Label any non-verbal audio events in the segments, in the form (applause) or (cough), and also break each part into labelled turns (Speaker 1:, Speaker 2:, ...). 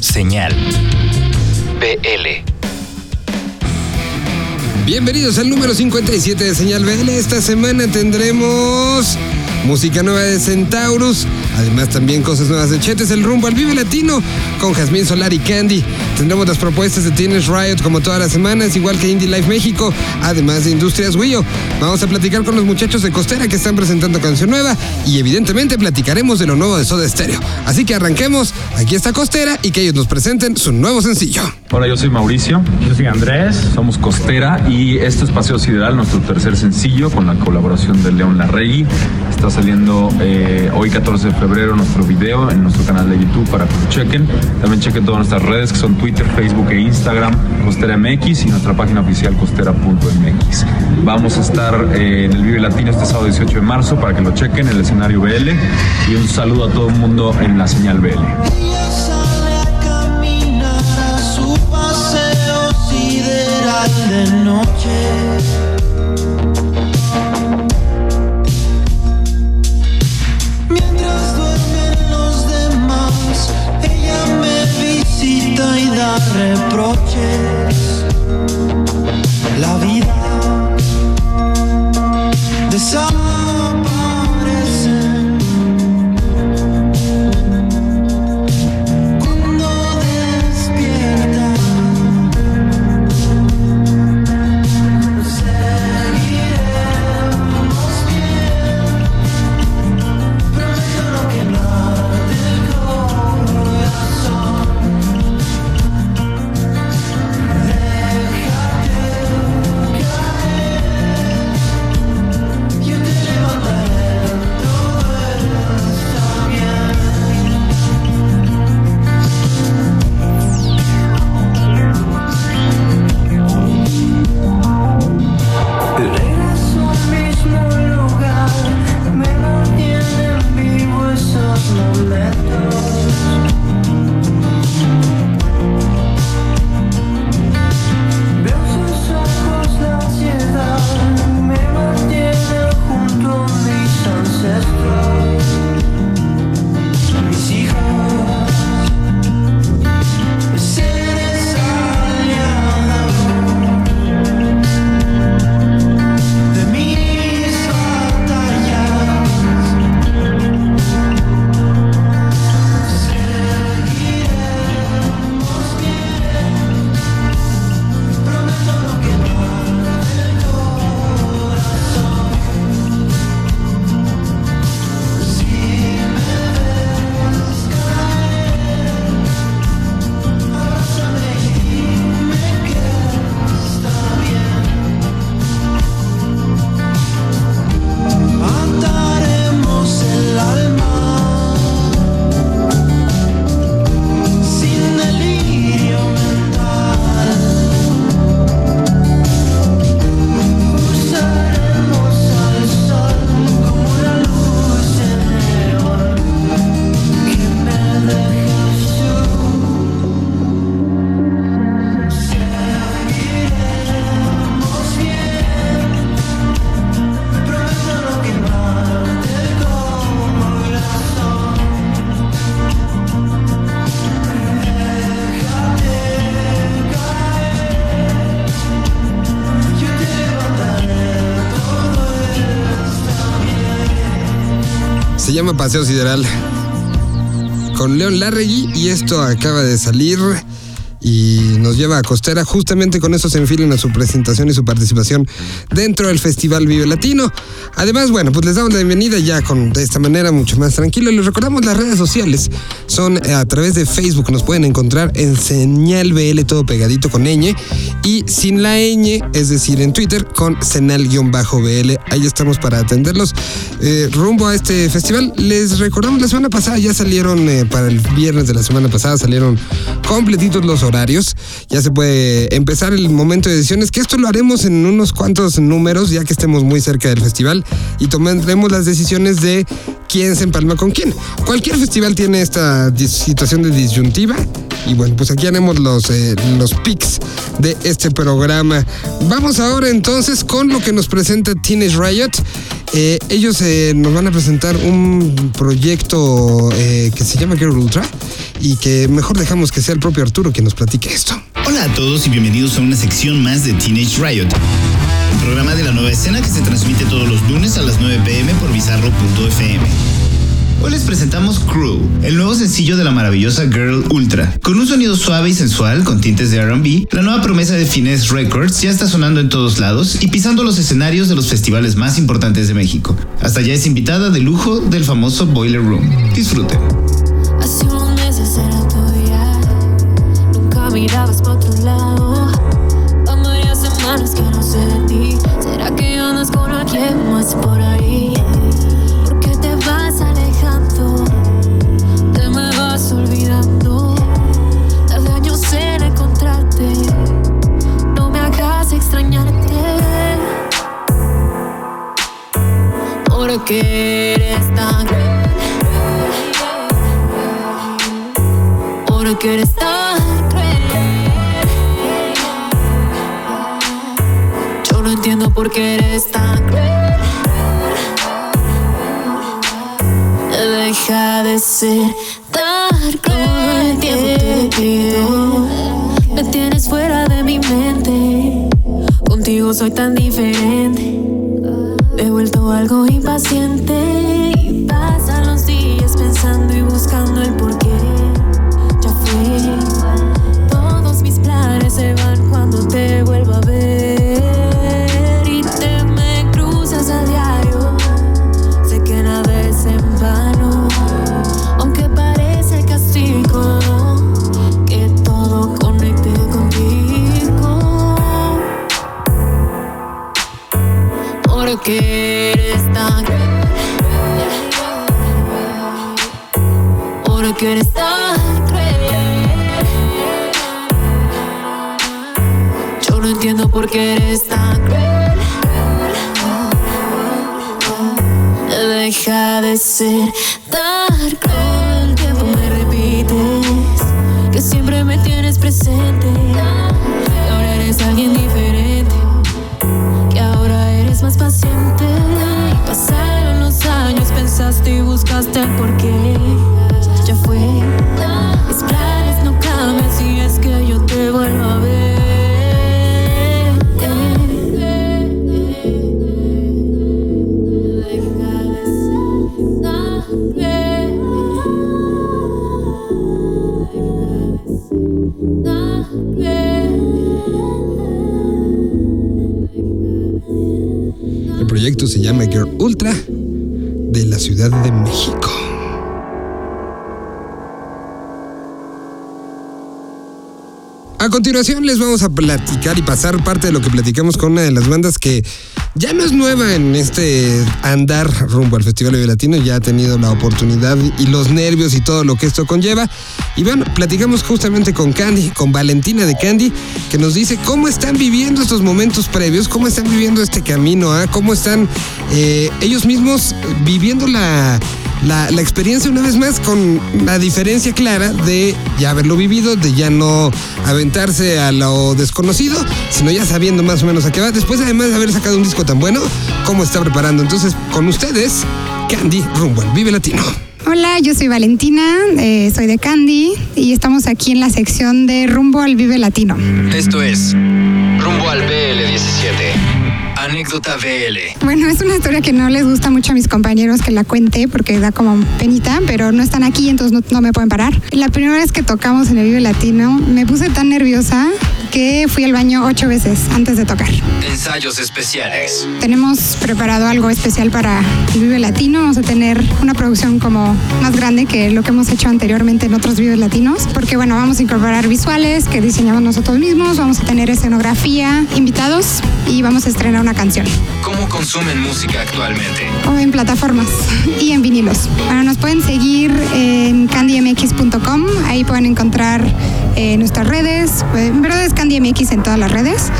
Speaker 1: Señal BL.
Speaker 2: Bienvenidos al número 57 de Señal BL. Esta semana tendremos música nueva de Centaurus, además también cosas nuevas de Chetes, el rumbo al Vive Latino con Jazmín Solar y Candy. Tendremos las propuestas de Teenage Riot como todas las semanas, igual que Indie Life México, además de Industrias Wio. Vamos a platicar con los muchachos de Costera que están presentando canción nueva y evidentemente platicaremos de lo nuevo de Soda Stereo. Así que arranquemos, aquí está Costera y que ellos nos presenten su nuevo sencillo.
Speaker 3: Hola, yo soy Mauricio.
Speaker 4: Yo soy Andrés.
Speaker 3: Somos Costera y esto es Paseo Sideral, nuestro tercer sencillo con la colaboración de León Larregui. Está saliendo eh, hoy 14 de febrero nuestro video en nuestro canal de YouTube para que lo chequen. También chequen todas nuestras redes que son Twitter, Facebook e Instagram, Costera MX y nuestra página oficial costera.mx. Vamos a estar eh, en el Vive Latino este sábado 18 de marzo para que lo chequen, el escenario BL. Y un saludo a todo el mundo en la señal BL.
Speaker 5: Sideral de noche. Mientras duermen los demás, ella me visita y da reproches.
Speaker 2: Paseo Sideral con León Larregui y esto acaba de salir y nos lleva a Costera. Justamente con eso se enfilan a su presentación y su participación dentro del Festival Vive Latino. Además, bueno, pues les damos la bienvenida ya con de esta manera mucho más tranquilo. Les recordamos las redes sociales. Son eh, a través de Facebook, nos pueden encontrar en Señal BL todo pegadito con ñ y sin la ñ, es decir, en Twitter con Senal-BL. Ahí estamos para atenderlos. Eh, rumbo a este festival, les recordamos la semana pasada, ya salieron eh, para el viernes de la semana pasada, salieron completitos los Ya se puede empezar el momento de decisiones, que esto lo haremos en unos cuantos números, ya que estemos muy cerca del festival y tomaremos las decisiones de quién se empalma con quién. Cualquier festival tiene esta situación de disyuntiva Y bueno, pues aquí haremos los, eh, los pics de este programa. Vamos ahora entonces con lo que nos presenta Teenage Riot. Eh, ellos eh, nos van a presentar un proyecto eh, que se llama Girl Ultra y que mejor dejamos que sea el propio Arturo quien nos
Speaker 6: Hola a todos y bienvenidos a una sección más de Teenage Riot, un programa de la nueva escena que se transmite todos los lunes a las 9 pm por bizarro.fm. Hoy les presentamos Crew, el nuevo sencillo de la maravillosa Girl Ultra. Con un sonido suave y sensual con tintes de RB, la nueva promesa de Finesse Records ya está sonando en todos lados y pisando los escenarios de los festivales más importantes de México. Hasta ya es invitada de lujo del famoso Boiler Room. Disfruten.
Speaker 7: Hace mirabas para otro lado. Van varias semanas que no sé de ti. ¿Será que andas con alguien más por ahí? ¿Por qué te vas alejando? Te me vas olvidando. Tardé años en encontrarte. No me hagas extrañarte. Porque eres tan cruel. Porque eres tan Yo no entiendo por qué eres tan cruel. Deja de ser tan cruel. El tiempo te pido. Me tienes fuera de mi mente. Contigo soy tan diferente. Me he vuelto algo impaciente. Y pasan los días pensando y buscando el porqué. Se
Speaker 2: llama Girl Ultra de la Ciudad de México. A continuación les vamos a platicar y pasar parte de lo que platicamos con una de las bandas que ya no es nueva en este andar rumbo al Festival Vive Latino, ya ha tenido la oportunidad y los nervios y todo lo que esto conlleva. Y bueno, platicamos justamente con Candy, con Valentina de Candy, que nos dice cómo están viviendo estos momentos previos, cómo están viviendo este camino, ¿ah? cómo están eh, ellos mismos viviendo la, la, experiencia una vez más con la diferencia clara de ya haberlo vivido, de ya no aventarse a lo desconocido, sino ya sabiendo más o menos a qué va. Después además de haber sacado un disco tan bueno, cómo está preparando. Entonces, con ustedes, Candy Rumbo al Vive Latino.
Speaker 8: Hola, yo soy Valentina, eh, soy de Candy y estamos aquí en la sección de Rumbo al Vive Latino.
Speaker 9: Esto es Rumbo al BL17. Anécdota BL.
Speaker 8: Bueno, es una historia que no les gusta mucho a mis compañeros que la cuente porque da como penita, pero no están aquí, entonces no, no me pueden parar. La primera vez que tocamos en el Vive Latino, me puse tan nerviosa que fui al baño ocho veces antes de tocar.
Speaker 9: Ensayos especiales.
Speaker 8: Tenemos preparado algo especial para el Vive Latino. Vamos a tener una producción como más grande que lo que hemos hecho anteriormente en otros Vives Latinos, porque bueno, vamos a incorporar visuales que diseñamos nosotros mismos, vamos a tener escenografía, invitados y vamos a estrenar una canción
Speaker 9: ¿Cómo consumen música actualmente?
Speaker 8: o en plataformas (laughs) y en vinilos. Bueno, nos pueden seguir en candymx.com, ahí pueden encontrar eh, nuestras redes, eh, en verdad es candymx en todas las redes.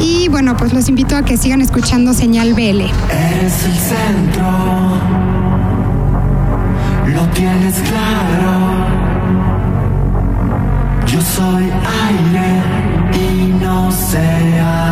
Speaker 8: Y bueno, pues los invito a que sigan escuchando Señal BL.
Speaker 10: Eres el centro, lo tienes claro. soy aire y no sé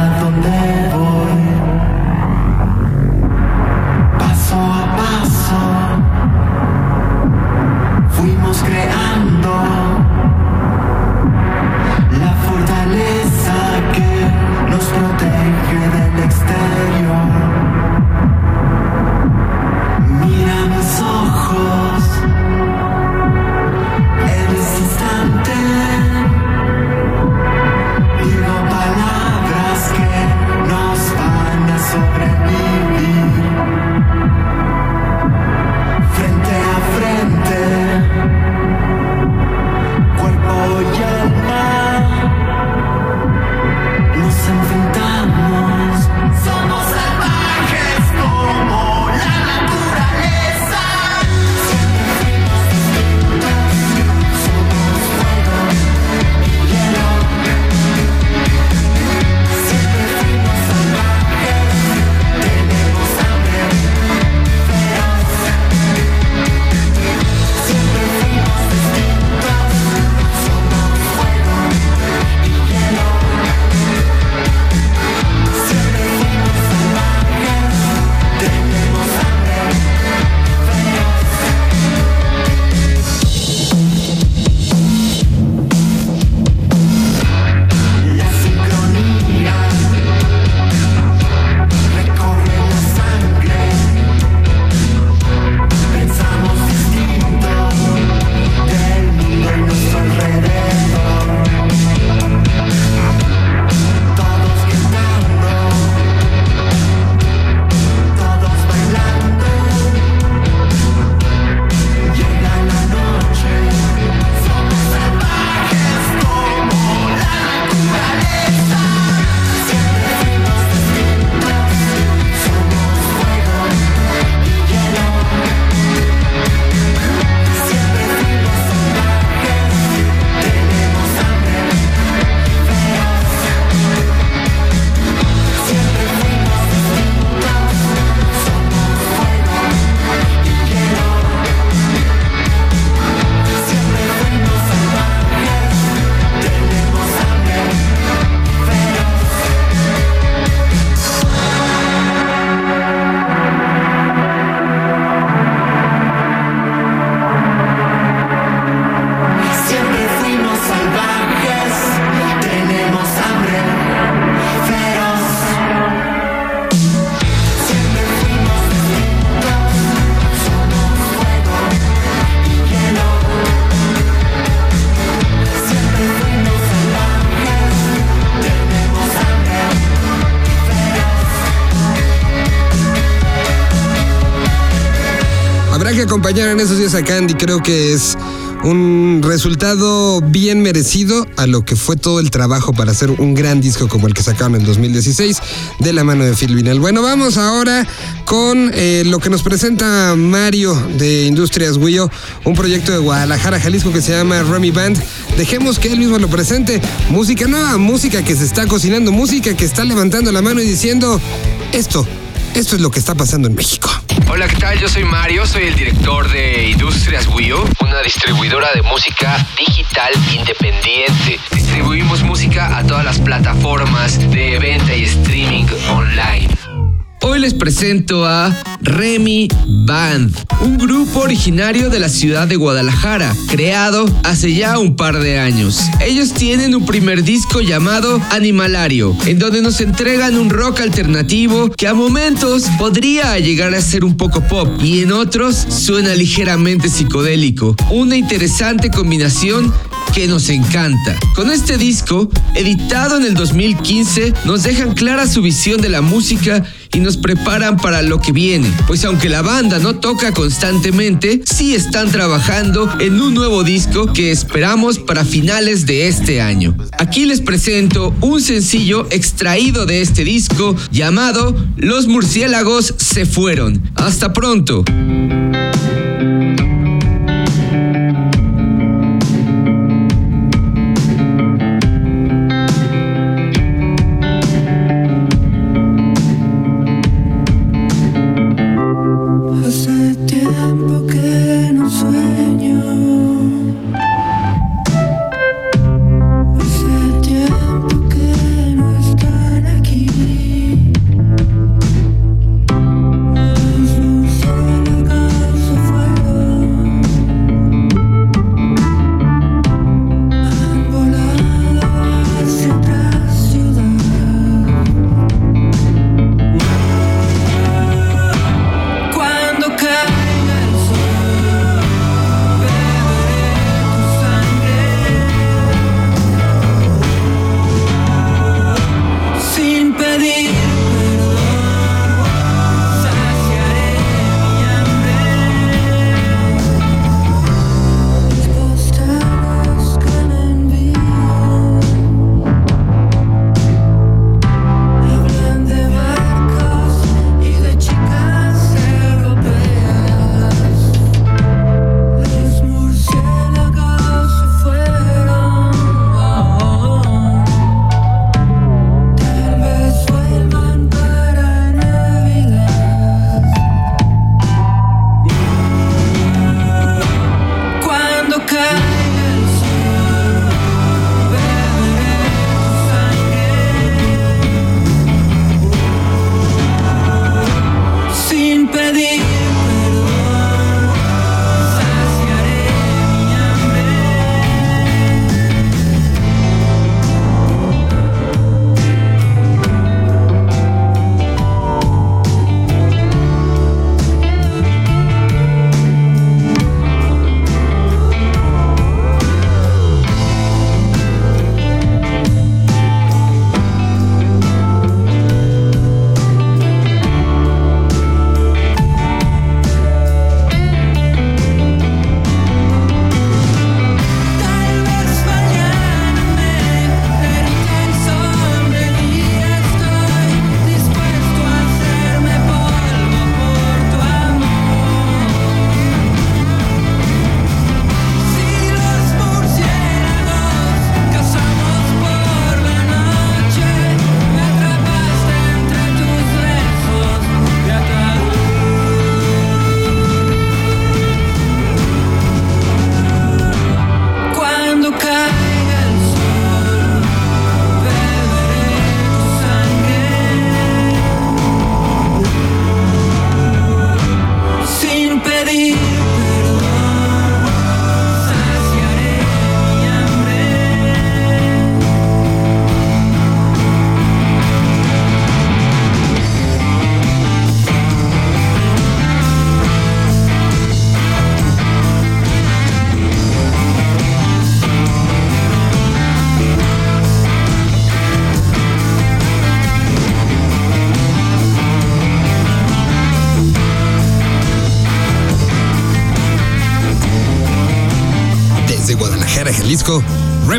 Speaker 2: acompañar en esos días a Candy, creo que es un resultado bien merecido a lo que fue todo el trabajo para hacer un gran disco como el que sacaron en 2016 de la mano de Phil Vinel. Bueno, vamos ahora con eh, lo que nos presenta Mario de Industrias Wio, un proyecto de Guadalajara, Jalisco que se llama Remy Band. Dejemos que él mismo lo presente. Música nueva, música que se está cocinando, música que está levantando la mano y diciendo esto, esto es lo que está pasando en México.
Speaker 9: Hola, ¿qué tal? Yo soy Mario, soy el director de Industrias Wio, una distribuidora de música digital independiente. Distribuimos música a todas las plataformas de venta y streaming online. Hoy les presento a Remy Band, un grupo originario de la ciudad de Guadalajara, creado hace ya un par de años. Ellos tienen un primer disco llamado Animalario, en donde nos entregan un rock alternativo que a momentos podría llegar a ser un poco pop y en otros suena ligeramente psicodélico. Una interesante combinación que nos encanta. Con este disco, editado en el 2015, nos dejan clara su visión de la música y nos preparan para lo que viene. Pues aunque la banda no toca constantemente, sí están trabajando en un nuevo disco que esperamos para finales de este año. Aquí les presento un sencillo extraído de este disco llamado Los murciélagos se fueron. Hasta pronto.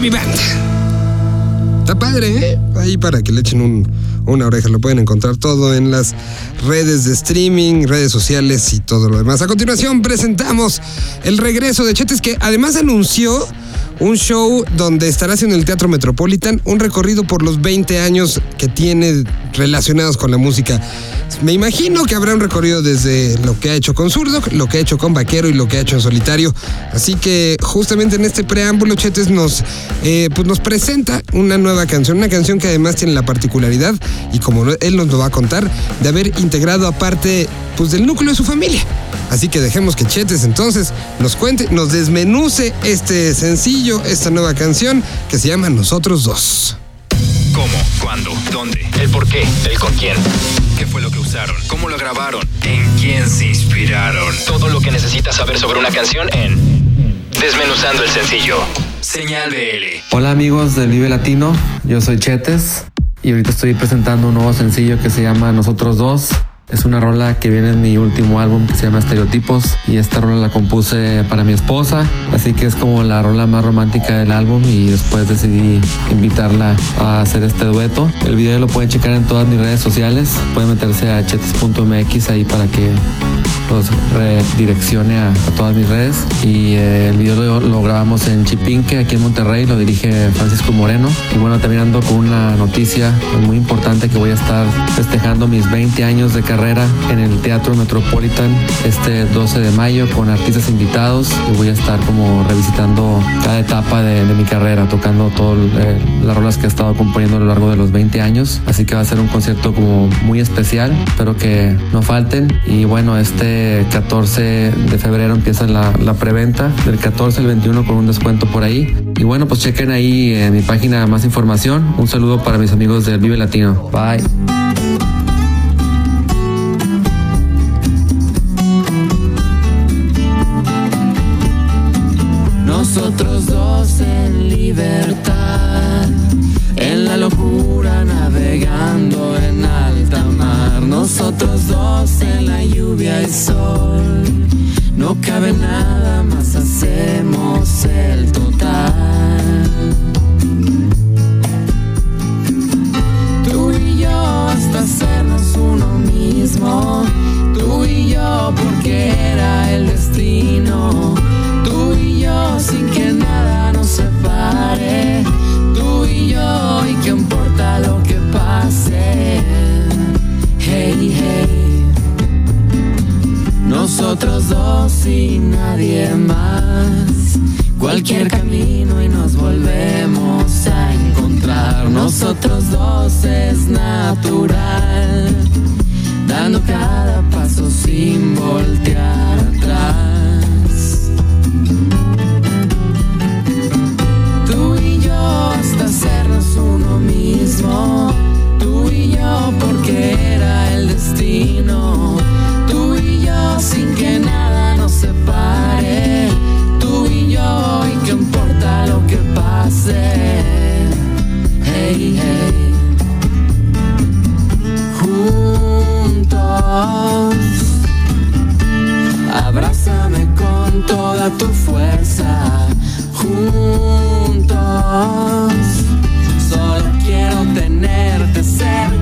Speaker 2: Remy Band. Está padre, ¿eh? Ahí para que le echen un, una oreja. Lo pueden encontrar todo en las redes de streaming, redes sociales y todo lo demás. A continuación presentamos el regreso de Chetes que además anunció un show donde estará haciendo el Teatro Metropolitan, un recorrido por los 20 años que tiene relacionados con la música. Me imagino que habrá un recorrido desde lo que ha hecho con Zurdo, lo que ha hecho con Vaquero y lo que ha hecho en solitario. Así que justamente en este preámbulo, Chetes nos, eh, pues nos presenta una nueva canción, una canción que además tiene la particularidad, y como él nos lo va a contar, de haber integrado aparte pues, del núcleo de su familia. Así que dejemos que Chetes entonces nos cuente, nos desmenuce este sencillo, esta nueva canción que se llama Nosotros Dos.
Speaker 1: ¿Cómo? ¿Cuándo? ¿Dónde? ¿El por qué? ¿El con quién? ¿Qué fue lo que usaron? ¿Cómo lo grabaron? ¿En quién se inspiraron? Todo lo que necesitas saber sobre una canción en Desmenuzando el sencillo. Señal BL.
Speaker 11: Hola amigos del Vive Latino, yo soy Chetes y ahorita estoy presentando un nuevo sencillo que se llama Nosotros Dos. Es una rola que viene en mi último álbum que se llama Estereotipos y esta rola la compuse para mi esposa, así que es como la rola más romántica del álbum y después decidí invitarla a hacer este dueto. El video lo pueden checar en todas mis redes sociales, pueden meterse a chetes.mx ahí para que los redireccione a, todas mis redes y eh, el video lo, lo grabamos en Chipinque aquí en Monterrey, lo dirige Francisco Moreno y bueno también ando con una noticia muy importante que voy a estar festejando mis 20 años de carrera en el Teatro Metropolitan este 12 de mayo con artistas invitados y voy a estar como revisitando cada etapa de, de mi carrera, tocando todas eh, las rolas que he estado componiendo a lo largo de los 20 años. Así que va a ser un concierto como muy especial, espero que no falten. Y bueno, este 14 de febrero empieza la, la preventa, del 14 al 21 con un descuento por ahí. Y bueno, pues chequen ahí en mi página más información. Un saludo para mis amigos del Vive Latino. Bye.
Speaker 12: Nosotros dos en libertad, en la locura navegando en alta mar. Nosotros dos en la lluvia y sol, no cabe nada más, hacemos el nosotros dos y nadie más, cualquier camino y nos volvemos a encontrar, nosotros dos es natural dando cada paso sin voltear atrás. Tú y yo hasta hacernos uno mismo, tú y yo porque
Speaker 5: Solo quiero tenerte cerca.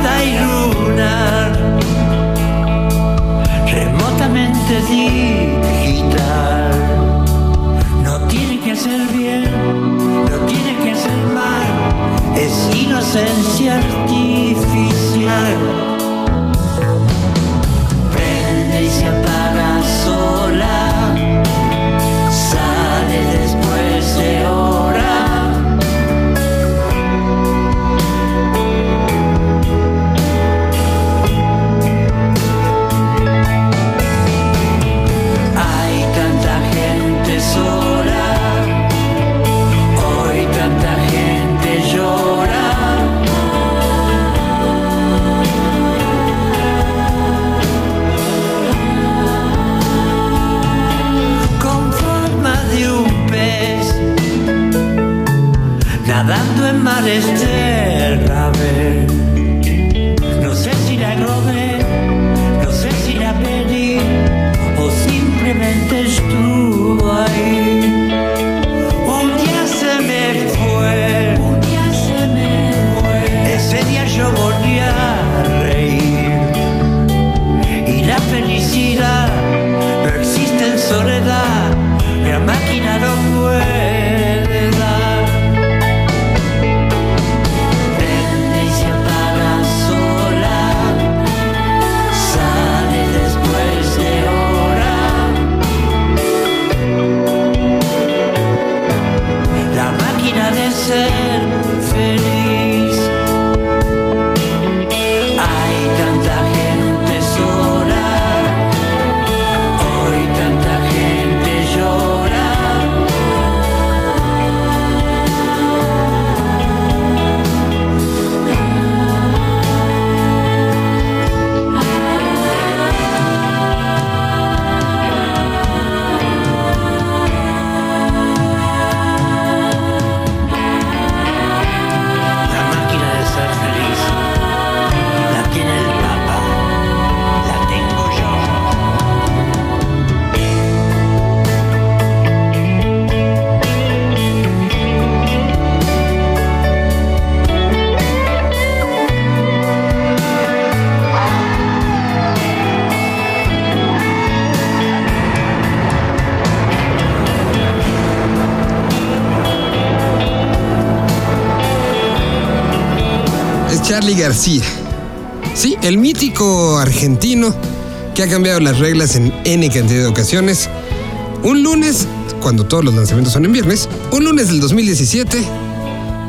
Speaker 5: Plateada y lunar, remotamente digital. No tiene que ser bien, no tiene que ser mal, es inocencia artificial. Prende y se apaga
Speaker 2: Charlie García. Sí, el mítico argentino que ha cambiado las reglas en N cantidad de ocasiones. Un lunes, cuando todos los lanzamientos son en viernes, un lunes del 2017,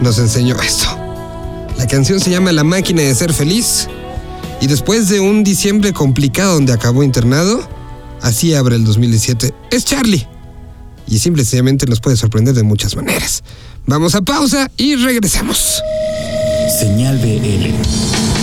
Speaker 2: nos enseñó esto. La canción se llama La máquina de ser feliz. Y después de un diciembre complicado donde acabó internado, así abre el 2017. Es Charlie. Y simple y sencillamente nos puede sorprender de muchas maneras. Vamos a pausa y regresamos.
Speaker 6: Señal BL.